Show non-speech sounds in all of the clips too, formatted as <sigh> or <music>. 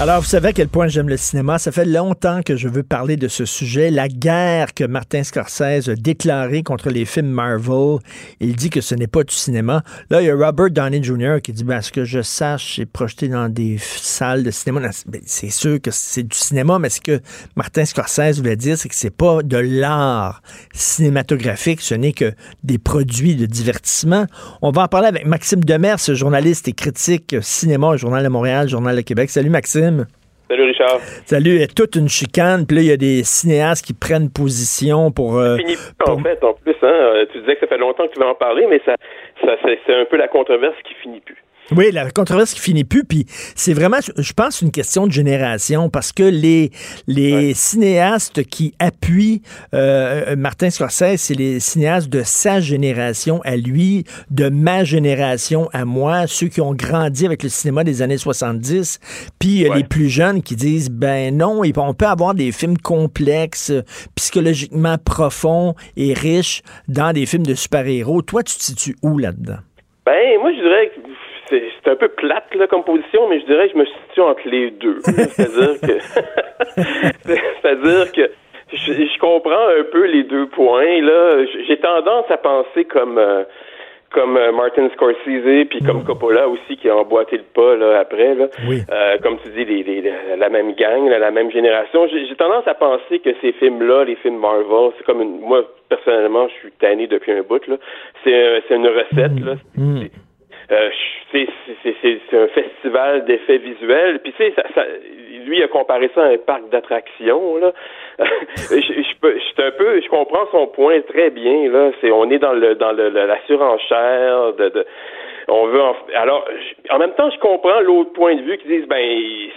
Alors, vous savez à quel point j'aime le cinéma. Ça fait longtemps que je veux parler de ce sujet, la guerre que Martin Scorsese a déclarée contre les films Marvel. Il dit que ce n'est pas du cinéma. Là, il y a Robert Downey Jr. qui dit, ben, ce que je sache, c'est projeté dans des salles de cinéma. Ben, c'est sûr que c'est du cinéma, mais ce que Martin Scorsese voulait dire, c'est que c'est pas de l'art cinématographique, ce n'est que des produits de divertissement. On va en parler avec Maxime Demers, journaliste et critique cinéma au Journal de Montréal, Journal de Québec. Salut Maxime. Salut Richard. Salut, toute une chicane, puis là, il y a des cinéastes qui prennent position pour... Euh, fini, en fait, en plus, hein, tu disais que ça fait longtemps que tu veux en parler, mais ça, ça c'est un peu la controverse qui finit plus. Oui, la controverse qui finit plus, puis c'est vraiment, je pense, une question de génération, parce que les, les cinéastes qui appuient euh, Martin Scorsese, c'est les cinéastes de sa génération à lui, de ma génération à moi, ceux qui ont grandi avec le cinéma des années 70, puis euh, les plus jeunes qui disent, ben non, on peut avoir des films complexes, psychologiquement profonds et riches dans des films de super-héros. Toi, tu te situes où là-dedans? Ben, moi, je dirais que c'est un peu plate là, comme position, mais je dirais que je me situe entre les deux. <laughs> C'est-à-dire que <laughs> c'est-à-dire que je, comprends un peu les deux points. Là, j'ai tendance à penser comme euh, comme euh, Martin Scorsese puis comme mm. Coppola aussi qui a emboîté le pas là après là. Euh, comme tu dis les, les, la même gang, la même génération. J'ai tendance à penser que ces films là, les films Marvel, c'est comme une moi personnellement, je suis tanné depuis un bout là. C'est c'est une recette là. Mm. Euh, c'est un festival d'effets visuels. Puis tu sais, ça, ça, lui a comparé ça à un parc d'attractions. Là, <laughs> je, je, un peu, je comprends son point très bien. Là, c'est on est dans le dans le, la surenchère de, de on veut alors en même temps je comprends l'autre point de vue qui disent ben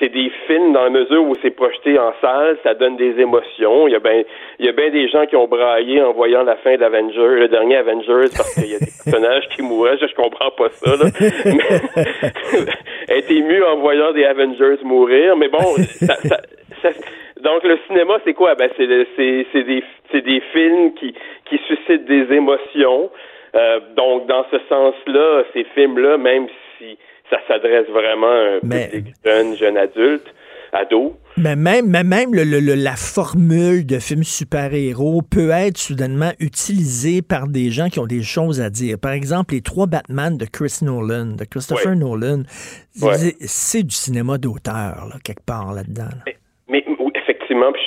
c'est des films dans la mesure où c'est projeté en salle ça donne des émotions. Il y a ben il y a bien des gens qui ont braillé en voyant la fin d'Avengers le dernier Avengers parce qu'il y a des <laughs> personnages qui mouraient. Je, je comprends pas ça là. Être <laughs> ému en voyant des Avengers mourir. Mais bon ça, ça, donc le cinéma c'est quoi? Ben c'est c'est c'est des c'est des films qui qui suscitent des émotions euh, donc, dans ce sens-là, ces films-là, même si ça s'adresse vraiment à un public jeune, jeune adulte, ado, mais même, mais même le, le, la formule de film super-héros peut être soudainement utilisée par des gens qui ont des choses à dire. Par exemple, les trois Batman de Chris Nolan, de Christopher Nolan, c'est du cinéma d'auteur, quelque part là-dedans. Effectivement, puis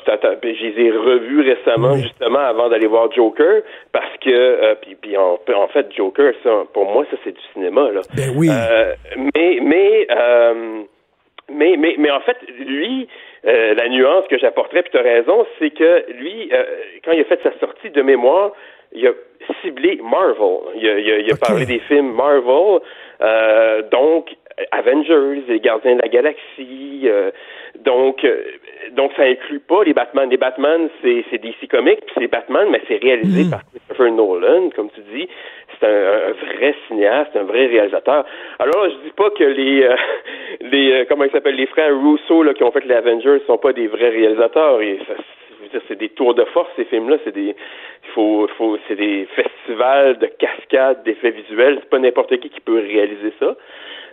je, les ai revus récemment, justement, avant d'aller voir Joker, parce que, euh, puis, puis en, en, fait, Joker, ça, pour moi, ça, c'est du cinéma, là. Ben oui. Euh, mais, mais, euh, mais, mais, mais, en fait, lui, euh, la nuance que j'apporterais, puis tu as raison, c'est que lui, euh, quand il a fait sa sortie de mémoire, il a ciblé Marvel. Il a, il a, il a parlé des films Marvel, euh, donc Avengers, les Gardiens de la Galaxie, donc donc ça inclut pas les Batman. Les Batman, c'est, c'est DC Comics, puis c'est Batman, mais c'est réalisé hmm. par Christopher Nolan, comme tu dis. C'est un, vrai cinéaste, un vrai réalisateur. Alors, je dis pas que les, euh, <laughs> les euh, comment ils s'appellent, les frères Russo là, qui ont fait les Avengers sont pas des vrais réalisateurs. Et ça, c'est des tours de force ces films-là. C'est des, il faut, faut, c'est des festivals de cascades d'effets visuels. C'est pas n'importe qui qui peut réaliser ça.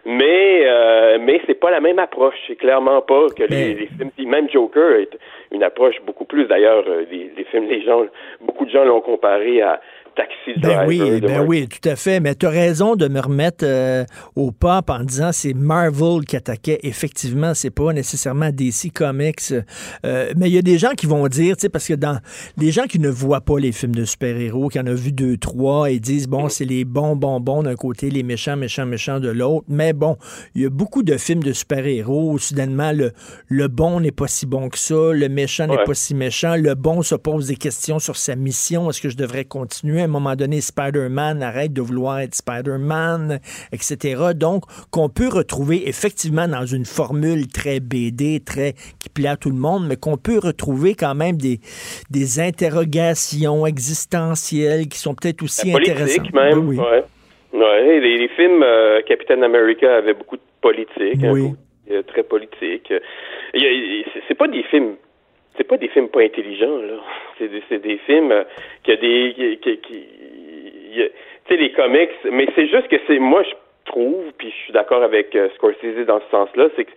Mais euh, mais c'est pas la même approche. C'est clairement pas que les, les, films. Même Joker est une approche beaucoup plus. D'ailleurs, euh, les, les films, les gens, beaucoup de gens l'ont comparé à Taxi Ben oui, ben oui, tout à fait. Mais tu as raison de me remettre euh, au pop en disant c'est Marvel qui attaquait. Effectivement, c'est pas nécessairement DC Comics. Euh, mais il y a des gens qui vont dire, tu sais, parce que dans les gens qui ne voient pas les films de super-héros, qui en ont vu deux, trois, et disent bon, c'est les bons bonbons d'un côté, les méchants, méchants, méchants de l'autre. Mais bon, il y a beaucoup de films de super-héros où soudainement le, le bon n'est pas si bon que ça, le méchant n'est pas si méchant, le bon se pose des questions sur sa mission. Est-ce que je devrais continuer? Un moment donné, Spider-Man arrête de vouloir être Spider-Man, etc. Donc, qu'on peut retrouver effectivement dans une formule très BD, très qui plaît à tout le monde, mais qu'on peut retrouver quand même des, des interrogations existentielles qui sont peut-être aussi intéressantes. même, oui. Ouais. Ouais, les, films euh, Captain America avaient beaucoup de politique, oui. Euh, très politique. C'est pas des films c'est pas des films pas intelligents là. C'est des, films euh, qui a des tu sais les comics, mais c'est juste que c'est moi je trouve puis je suis d'accord avec euh, Scorsese dans ce sens-là, c'est que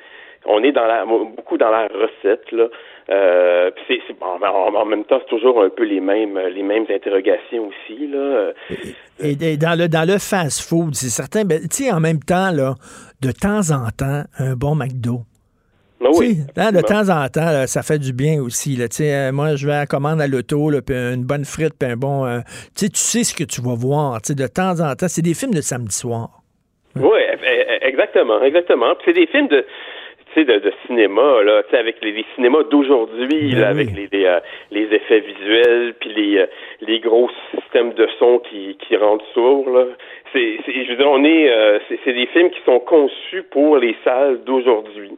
on est dans la beaucoup dans la recette là. Euh, c'est, bon, en, même temps, c'est toujours un peu les mêmes les mêmes interrogations aussi là. Et, dans le dans le fast-food, c'est certain. Ben, tu sais, en même temps là, de temps en temps, un bon McDo. Ben oui. Hein, de temps en temps, ça fait du bien aussi. Là. Euh, moi, je vais à commande à l'auto, une bonne frite, puis un bon. Euh, tu sais ce que tu vas voir. De temps en temps, c'est des films de samedi soir. Oui, exactement, exactement. c'est des films de de, de cinéma, là, avec les, les cinémas d'aujourd'hui, ben avec les, les, euh, les, effets visuels, puis les, les gros systèmes de son qui, qui rendent sourds, là. C'est, je veux dire, on est, c'est, des films qui sont conçus pour les salles d'aujourd'hui.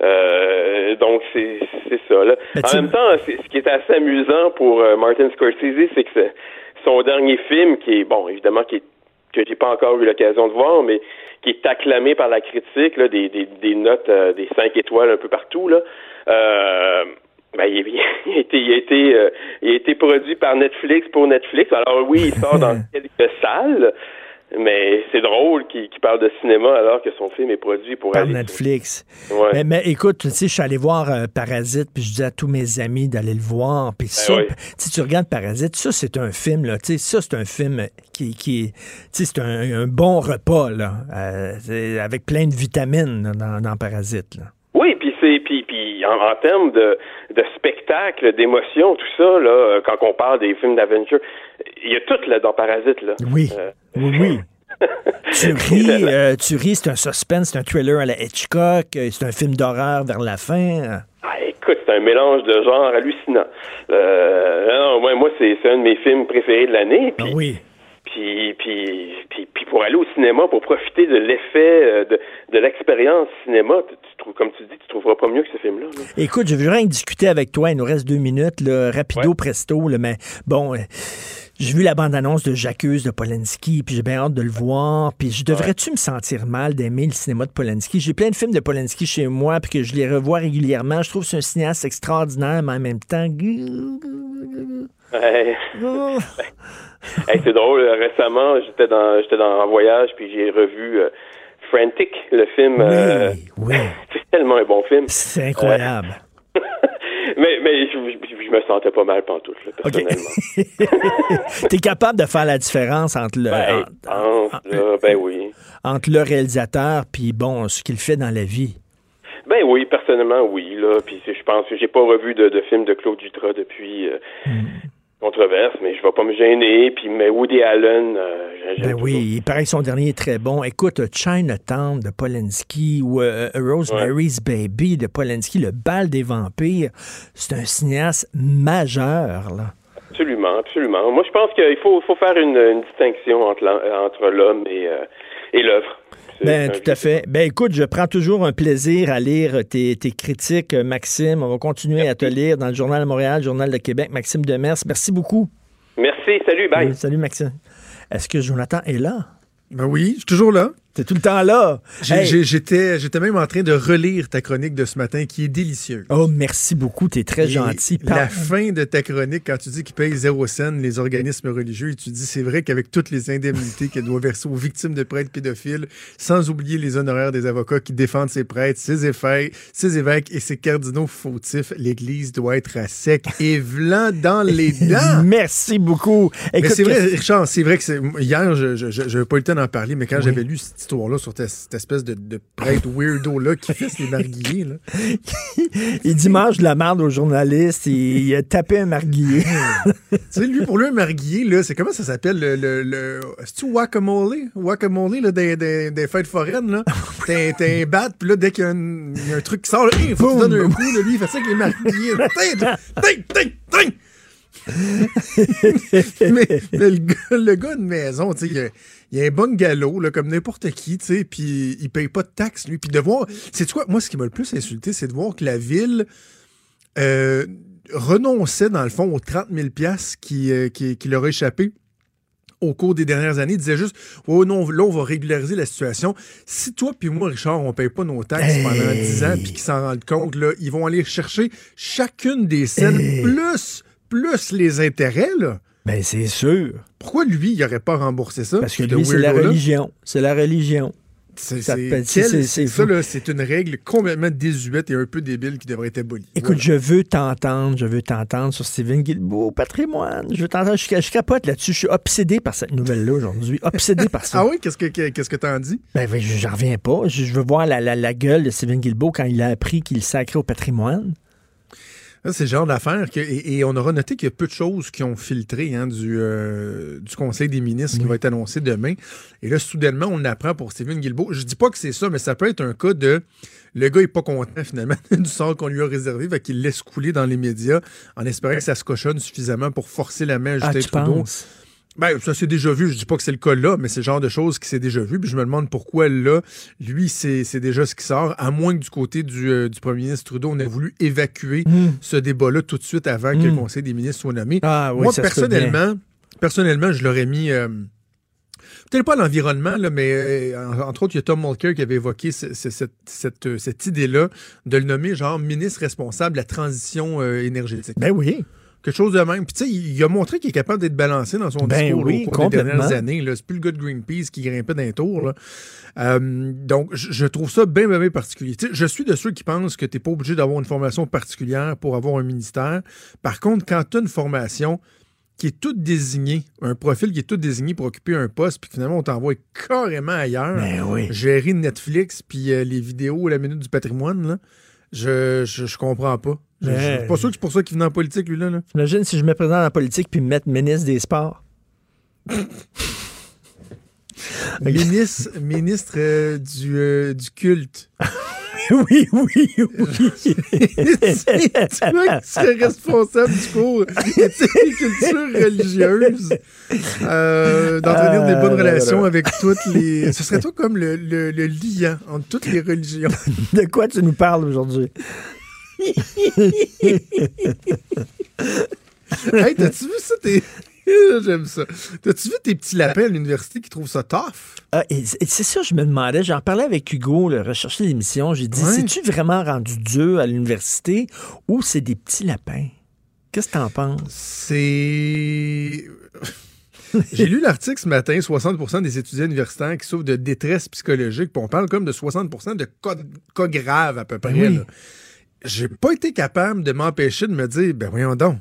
Euh, donc c'est ça. Là. En même temps, ce qui est assez amusant pour euh, Martin Scorsese, c'est que son dernier film, qui est bon, évidemment, qui est, que j'ai pas encore eu l'occasion de voir, mais qui est acclamé par la critique, là, des, des, des notes, euh, des cinq étoiles un peu partout, là. Euh, ben, il, il, a été, il, a été, euh, il a été produit par Netflix pour Netflix. Alors oui, il sort dans <laughs> quelques salles, mais c'est drôle qu'il parle de cinéma alors que son film est produit pour Par Netflix. Mais, écoute, tu sais, je suis allé voir euh, Parasite, puis je dis à tous mes amis d'aller le voir. Puis ben ça, tu regardes Parasite, ça, c'est un film, là. Tu sais, ça, c'est un film qui, qui tu sais, c'est un, bon repas, là, euh, avec plein de vitamines dans, dans Parasite, là. Oui, puis c'est puis, puis en, termes de, de spectacle, d'émotion, tout ça là, euh, quand on parle des films d'aventure, il y a tout là dans Parasite là. Oui, euh, oui, oui. <laughs> tu ris, euh, tu ris, c'est un suspense, c'est un thriller à la Hitchcock, c'est un film d'horreur vers la fin. Ah, écoute, c'est un mélange de genres hallucinant. non, moi, c'est un de mes films préférés de l'année. Ah oui. Puis, puis, puis, pour aller au cinéma, pour profiter de l'effet, de, de l'expérience cinéma, tu, trouves, comme tu dis, tu trouveras pas mieux que ce film-là. Écoute, je veux rien discuter avec toi. Il nous reste deux minutes, là, rapido presto, mais bon. Euh, j'ai vu la bande-annonce de J'accuse de Polanski, puis j'ai bien hâte de le voir. Puis je devrais-tu me sentir mal d'aimer le cinéma de Polanski? J'ai plein de films de Polanski chez moi, puis que je les revois régulièrement. Je trouve que c'est un cinéaste extraordinaire, mais en même temps... <laughs> c'est drôle. Récemment, j'étais dans j'étais dans un voyage, puis j'ai revu euh, Frantic, le film. Oui, euh, oui. <laughs> c'est tellement un bon film. C'est incroyable. <laughs> mais mais je, je, me sentais pas mal pantoute, là, personnellement. T'es capable de faire la différence entre le. Ben, entre, ben oui. Entre le réalisateur puis bon, ce qu'il fait dans la vie. Ben oui, personnellement, oui. Là, puis je pense que j'ai pas revu de, de film de Claude Dutra depuis. Euh, hmm controverse, mais je vais pas me gêner. Puis, mais Woody Allen, euh, ben oui, il paraît que son dernier est très bon. Écoute, Chinatown de Polanski ou euh, Rosemary's Baby de Polanski, Le bal des vampires, c'est un cinéaste majeur, là. Absolument, absolument. Moi, je pense qu'il faut, faut faire une, distinction entre, entre l'homme et, euh, et l'œuvre. Ben, tout à fait. Ben, écoute, je prends toujours un plaisir à lire tes, critiques, Maxime. On va continuer à te lire dans le Journal de Montréal, Journal de Québec. Maxime Demers, merci beaucoup. Merci, salut, bye. salut, Maxime. Est-ce que Jonathan est là? Ben oui, je suis toujours là. T'es tout le temps là. J'étais j'étais même en train de relire ta chronique de ce matin qui est délicieuse. Oh, merci beaucoup. T'es très gentil. La fin de ta chronique, quand tu dis qu'ils payent zéro scène, les organismes religieux, tu dis c'est vrai qu'avec toutes les indemnités qu'elle doit verser aux victimes de prêtres pédophiles, sans oublier les honoraires des avocats qui défendent ces prêtres, ces évêques, ces évêques et ces cardinaux fautifs, l'Église doit être à sec et vlant dans <laughs> les dents. merci beaucoup. mais c'est vrai, Richard, c'est vrai que hier, je n'avais pas eu le temps d'en parler, mais quand j'avais lu cette histoire-là sur cette espèce de, prêtre weirdo-là qui fait les marguilliers. Là. <laughs> il dit mange de la merde aux journalistes et il a tapé un marguillier. tu sais, lui, pour lui, un marguillier, là, c'est comment ça s'appelle le. le, le C'est-tu Wakamole? Wakamole, là, des, des, des fêtes foraines, là. T'as un bat, puis là, dès qu'il y, a un truc qui sort, il faut que tu donnes un coup, là, lui, il fait ça avec les marguilliers. Ting, ting, ting, <laughs> mais, le, gars, le, gars, de maison, tu sais, il y a un bungalow, là, comme n'importe qui, tu sais, puis il paye pas de taxes, lui. Puis de voir, c'est quoi, moi, ce qui m'a le plus insulté, c'est de voir que la ville euh, renonçait, dans le fond, aux 30 000 qui, euh, qui, qui leur échappé au cours des dernières années, il disait juste Oh non, là, on va régulariser la situation. Si toi puis moi, Richard, on paye pas nos taxes pendant 10 ans puis qu'ils s'en rendent compte, là, ils vont aller chercher chacune des scènes plus, plus les intérêts, là. Ben, c'est sûr. Pourquoi lui, il n'aurait pas remboursé ça? Parce que lui, c'est la religion. C'est la religion. C'est Ça c'est- une règle complètement désuète et un peu débile qui devrait être abolie. Écoute, Voilà. je veux t'entendre, je veux t'entendre sur Steven Guilbeault, patrimoine. Je veux t'entendre, je, je capote là-dessus. Je suis obsédé par cette nouvelle-là aujourd'hui. Obsédé par ça. <laughs> Ah oui, qu'est-ce que qu'est-ce que t'en dis? Ben, ben, j'en reviens pas. Je, je veux voir la, la, la gueule de Steven Guilbeault quand il a appris qu'il sacrait au patrimoine. C'est le genre d'affaire que. Et, et on aura noté qu'il y a peu de choses qui ont filtré hein, du, euh, du Conseil des ministres qui va être annoncé demain. Et là, soudainement, on apprend pour Stephen Guilbeault. Je dis pas que c'est ça, mais ça peut être un cas de. Le gars est pas content <laughs> finalement du sort qu'on lui a réservé, fait qu'il laisse couler dans les médias en espérant que ça se cochonne suffisamment pour forcer la main à Ah, Justin tu Trudeau. penses? Ben, ça s'est déjà vu. Je dis pas que c'est le cas là, mais c'est le genre de choses qui s'est déjà vu. Puis je me demande pourquoi là, lui, c'est déjà ce qui sort. À moins que du côté du, euh, du premier ministre Trudeau, on ait voulu évacuer Hmm. ce débat-là tout de suite avant que le Mm. Conseil des ministres soit nommé. Ah oui, Moi, personnellement, personnellement, je l'aurais mis. euh, Peut-être pas l'environnement, mais euh, en- entre autres, il y a Tom Mulcair qui avait évoqué ce- ce- cette, cette, cette idée-là de le nommer genre ministre responsable de la transition euh, énergétique. Ben oui. Quelque chose de même. Puis tu sais, il, a montré qu'il est capable d'être balancé dans son Ben discours là, oui, au cours des dernières années. C'est plus le gars de Greenpeace qui grimpait d'un tour. là. Euh, donc, je trouve ça bien, bien, bien particulier. Je suis de ceux qui pensent que tu n'es pas obligé d'avoir une formation particulière pour avoir un ministère. Par contre, quand tu as une formation qui est toute désignée, un profil qui est tout désigné pour occuper un poste, puis finalement, on t'envoie carrément ailleurs, Ben oui. gérer Netflix, puis euh, les vidéos, la minute du patrimoine, là, je, je, je comprends pas. Je, je suis pas sûr que c'est pour ça qu'il venait en politique, lui-là. Là. Imagine si je me présente la politique puis me mettre ministre des Sports. <laughs> Ministre, ministre euh, du, euh, du culte. <laughs> <laughs> oui, oui, oui. tu vois qui serait responsable du cours éthique et culture religieuse, euh, d'entretenir des Ah, bonnes là, relations avec toutes les... Ce serait toi comme le, le, le liant entre toutes les religions. <laughs> De quoi tu nous parles aujourd'hui? hey, t'as-tu vu ça? J'aime ça. T'as-tu vu tes petits lapins à l'université qui trouvent ça tough? Ah, c'est ça, je me demandais. J'en parlais avec Hugo, le recherché l'émission. J'ai dit, Ouais. c'est-tu vraiment rendu dur à l'université ou c'est des petits lapins? Qu'est-ce que t'en penses? C'est. J'ai lu l'article ce matin, 60% des étudiants universitaires qui souffrent de détresse psychologique, puis on parle comme de 60% de cas, cas graves à peu près. Oui. là. J'ai pas été capable de m'empêcher de me dire, ben voyons donc.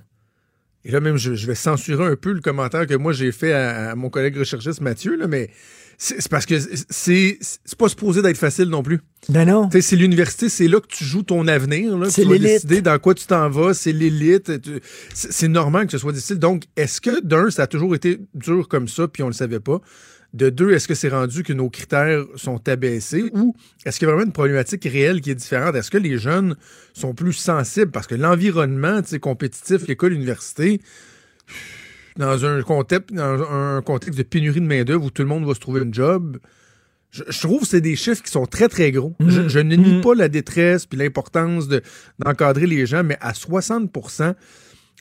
Et là même, je, je vais censurer un peu le commentaire que moi j'ai fait à, à mon collègue recherchiste Mathieu, là, mais c'est parce que c'est pas supposé d'être facile non plus. Ben non. Tu sais, c'est l'université, c'est là que tu joues ton avenir. là. C'est Tu vas l'élite. décider dans quoi tu t'en vas. C'est l'élite. C'est normal que ce soit difficile. Donc, est-ce que, d'un, ça a toujours été dur comme ça, puis on le savait pas? De deux, est-ce que c'est rendu que nos critères sont abaissés? Ou est-ce qu'il y a vraiment une problématique réelle qui est différente? Est-ce que les jeunes sont plus sensibles? Parce que l'environnement compétitif, l'école, l'université, dans un contexte, dans un contexte de pénurie de main-d'œuvre où tout le monde va se trouver un job, je, je trouve que c'est des chiffres qui sont très, très gros. Je, je ne nie Mhm. pas la détresse puis l'importance de- d'encadrer les gens, mais à 60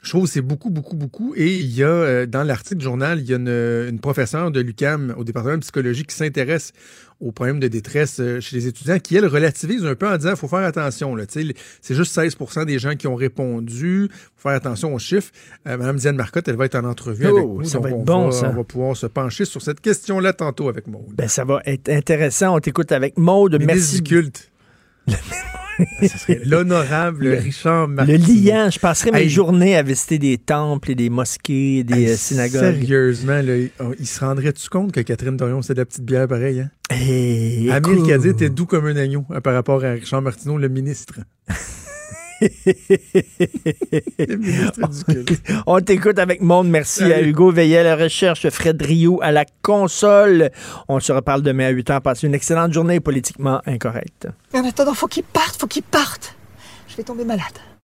je trouve que c'est beaucoup, beaucoup, beaucoup. Et il y a, euh, dans l'article du journal, il y a une, une professeure de l'UCAM au département de psychologie qui s'intéresse aux problèmes de détresse euh, chez les étudiants, qui, elle, relativise un peu en disant, il faut faire attention. là. C'est juste 16% des gens qui ont répondu. faut faire attention aux chiffres. Euh, Madame Diane Marcotte, elle va être en entrevue Oh, avec nous. ça va être on bon, va, ça. on va pouvoir se pencher sur cette question-là tantôt avec Maud. Ben, ça va être intéressant. On t'écoute avec Maude. Merci. culte. L'honorable Richard Le Martineau. liant, je passerai mes Hey. journées à visiter des temples et des mosquées, des Hey, euh, synagogues. Sérieusement, là, il- se rendrait-tu compte que Catherine Dorion, c'est de la petite bière pareille? Hein? Hey, Amir. Kadir était doux comme un agneau hein, par rapport à Richard Martineau, le ministre. Le ministre du culte. On t'écoute avec Monde. Merci Salut. à Hugo Veillet à la recherche, Fred Rio à la console. On se reparle demain à 8 h. Passez une excellente journée politiquement incorrecte. Mais en attendant, faut qu'il parte, faut qu'il parte. Je vais tomber malade.